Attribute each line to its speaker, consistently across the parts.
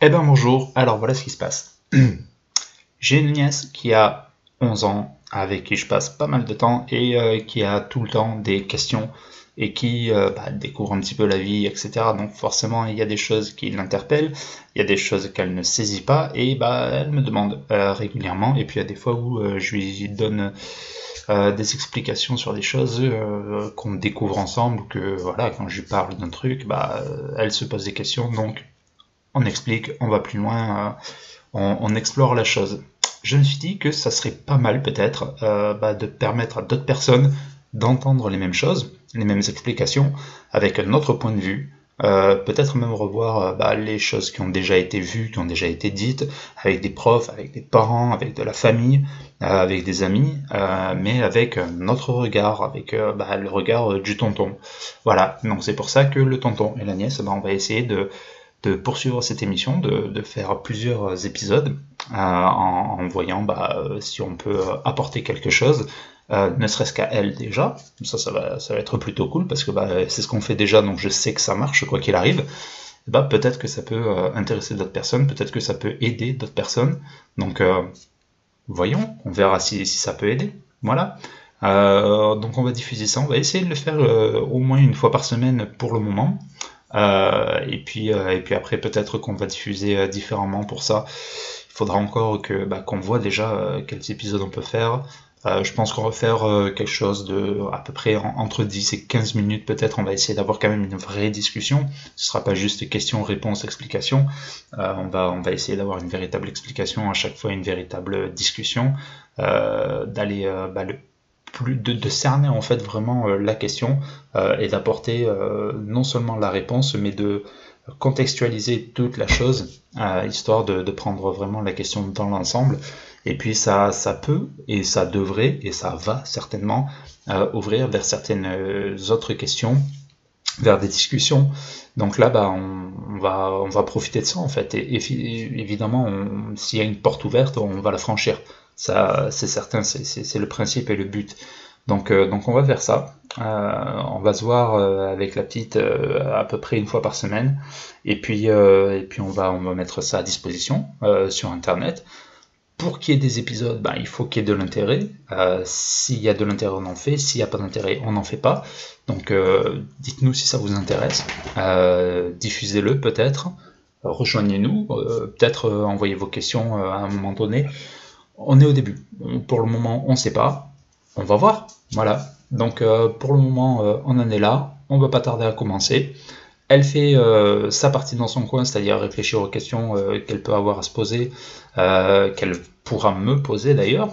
Speaker 1: Bonjour, alors voilà ce qui se passe. J'ai une nièce qui a 11 ans, avec qui je passe pas mal de temps et euh, qui a tout le temps des questions et qui euh, bah, découvre un petit peu la vie, etc. Donc forcément, il y a des choses qui l'interpellent, il y a des choses qu'elle ne saisit pas et bah, elle me demande euh, régulièrement. Et puis il y a des fois où je lui donne des explications sur des choses qu'on découvre ensemble, que voilà, quand je lui parle d'un truc, bah, elle se pose des questions. Donc on explique, on va plus loin, on explore la chose je me suis dit que ça serait pas mal peut-être euh, bah, de permettre à d'autres personnes d'entendre les mêmes choses, les mêmes explications, avec un autre point de vue. Euh, peut-être même revoir euh, bah, les choses qui ont déjà été vues, qui ont déjà été dites, avec des profs, avec des parents, avec de la famille, avec des amis, mais avec un autre regard, avec bah, le regard du tonton. Voilà, donc c'est pour ça que le tonton et la nièce, on va essayer de de poursuivre cette émission, de, faire plusieurs épisodes euh, en, voyant bah, euh, si on peut apporter quelque chose, euh, ne serait-ce qu'à elle déjà. Ça, ça va, ça va être plutôt cool parce que bah, c'est ce qu'on fait déjà, donc je sais que ça marche quoi qu'il arrive. Bah, peut-être que ça peut intéresser d'autres personnes, peut-être que ça peut aider d'autres personnes. Donc voyons, on verra si, si, ça peut aider. Voilà. donc on va diffuser ça, on va essayer de le faire au moins une fois par semaine pour le moment. Euh, et, puis, euh, et puis après, peut-être qu'on va diffuser euh, différemment pour ça. Il faudra encore que bah, qu'on voit déjà quels épisodes on peut faire. je pense qu'on va faire quelque chose de à peu près entre 10 et 15 minutes peut-être. On va essayer d'avoir quand même une vraie discussion. Ce sera pas juste question, réponse, explication. on, va, on va essayer d'avoir une véritable explication à chaque fois, une véritable discussion. D'aller bah, le de, cerner en fait vraiment euh, la question euh, et d'apporter euh, non seulement la réponse mais de contextualiser toute la chose histoire de, prendre vraiment la question dans l'ensemble et puis ça, ça peut et ça devrait et ça va certainement ouvrir vers certaines autres questions vers des discussions. Donc là, bah, on, va, on va profiter de ça en fait. Et, évidemment, s'il y a une porte ouverte, on va la franchir. Ça, c'est certain, c'est le principe et le but. Donc, euh, on va faire ça. Euh, on va se voir euh, avec la petite à peu près une fois par semaine. Et puis, on va mettre ça à disposition sur Internet. Pour qu'il y ait des épisodes, ben, il faut qu'il y ait de l'intérêt. S'il y a de l'intérêt, on en fait. S'il n'y a pas d'intérêt, on n'en fait pas. Donc dites-nous si ça vous intéresse. Diffusez-le peut-être. Rejoignez-nous. peut-être envoyez vos questions à un moment donné on est au début. Pour le moment, on ne sait pas. On va voir. Voilà. Donc euh, pour le moment, euh, on en est là. On va pas tarder à commencer. Elle fait euh, sa partie dans son coin, c'est-à-dire réfléchir aux questions qu'elle peut avoir à se poser, qu'elle pourra me poser d'ailleurs,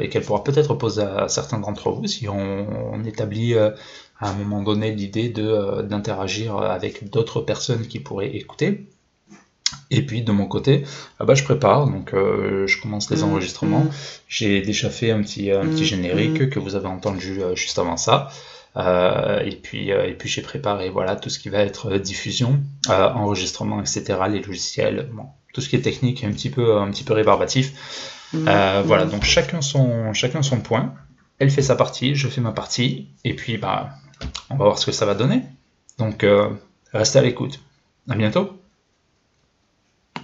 Speaker 1: et qu'elle pourra peut-être poser à certains d'entre vous si on, établit à un moment donné l'idée d'interagir avec d'autres personnes qui pourraient écouter. Et puis de mon côté, ah bah, je prépare, donc euh, je commence les mmh, enregistrements. J'ai déjà fait un petit, un petit mmh, générique que vous avez entendu euh, juste avant ça. Euh, et puis, et puis j'ai préparé voilà tout ce qui va être diffusion, enregistrement, etc. Les logiciels, bon, tout ce qui est technique, un petit peu, un petit peu rébarbatif. voilà, donc chacun son, chacun son point. Elle fait sa partie, je fais ma partie, et puis bah, on va voir ce que ça va donner. Donc restez à l'écoute. À bientôt.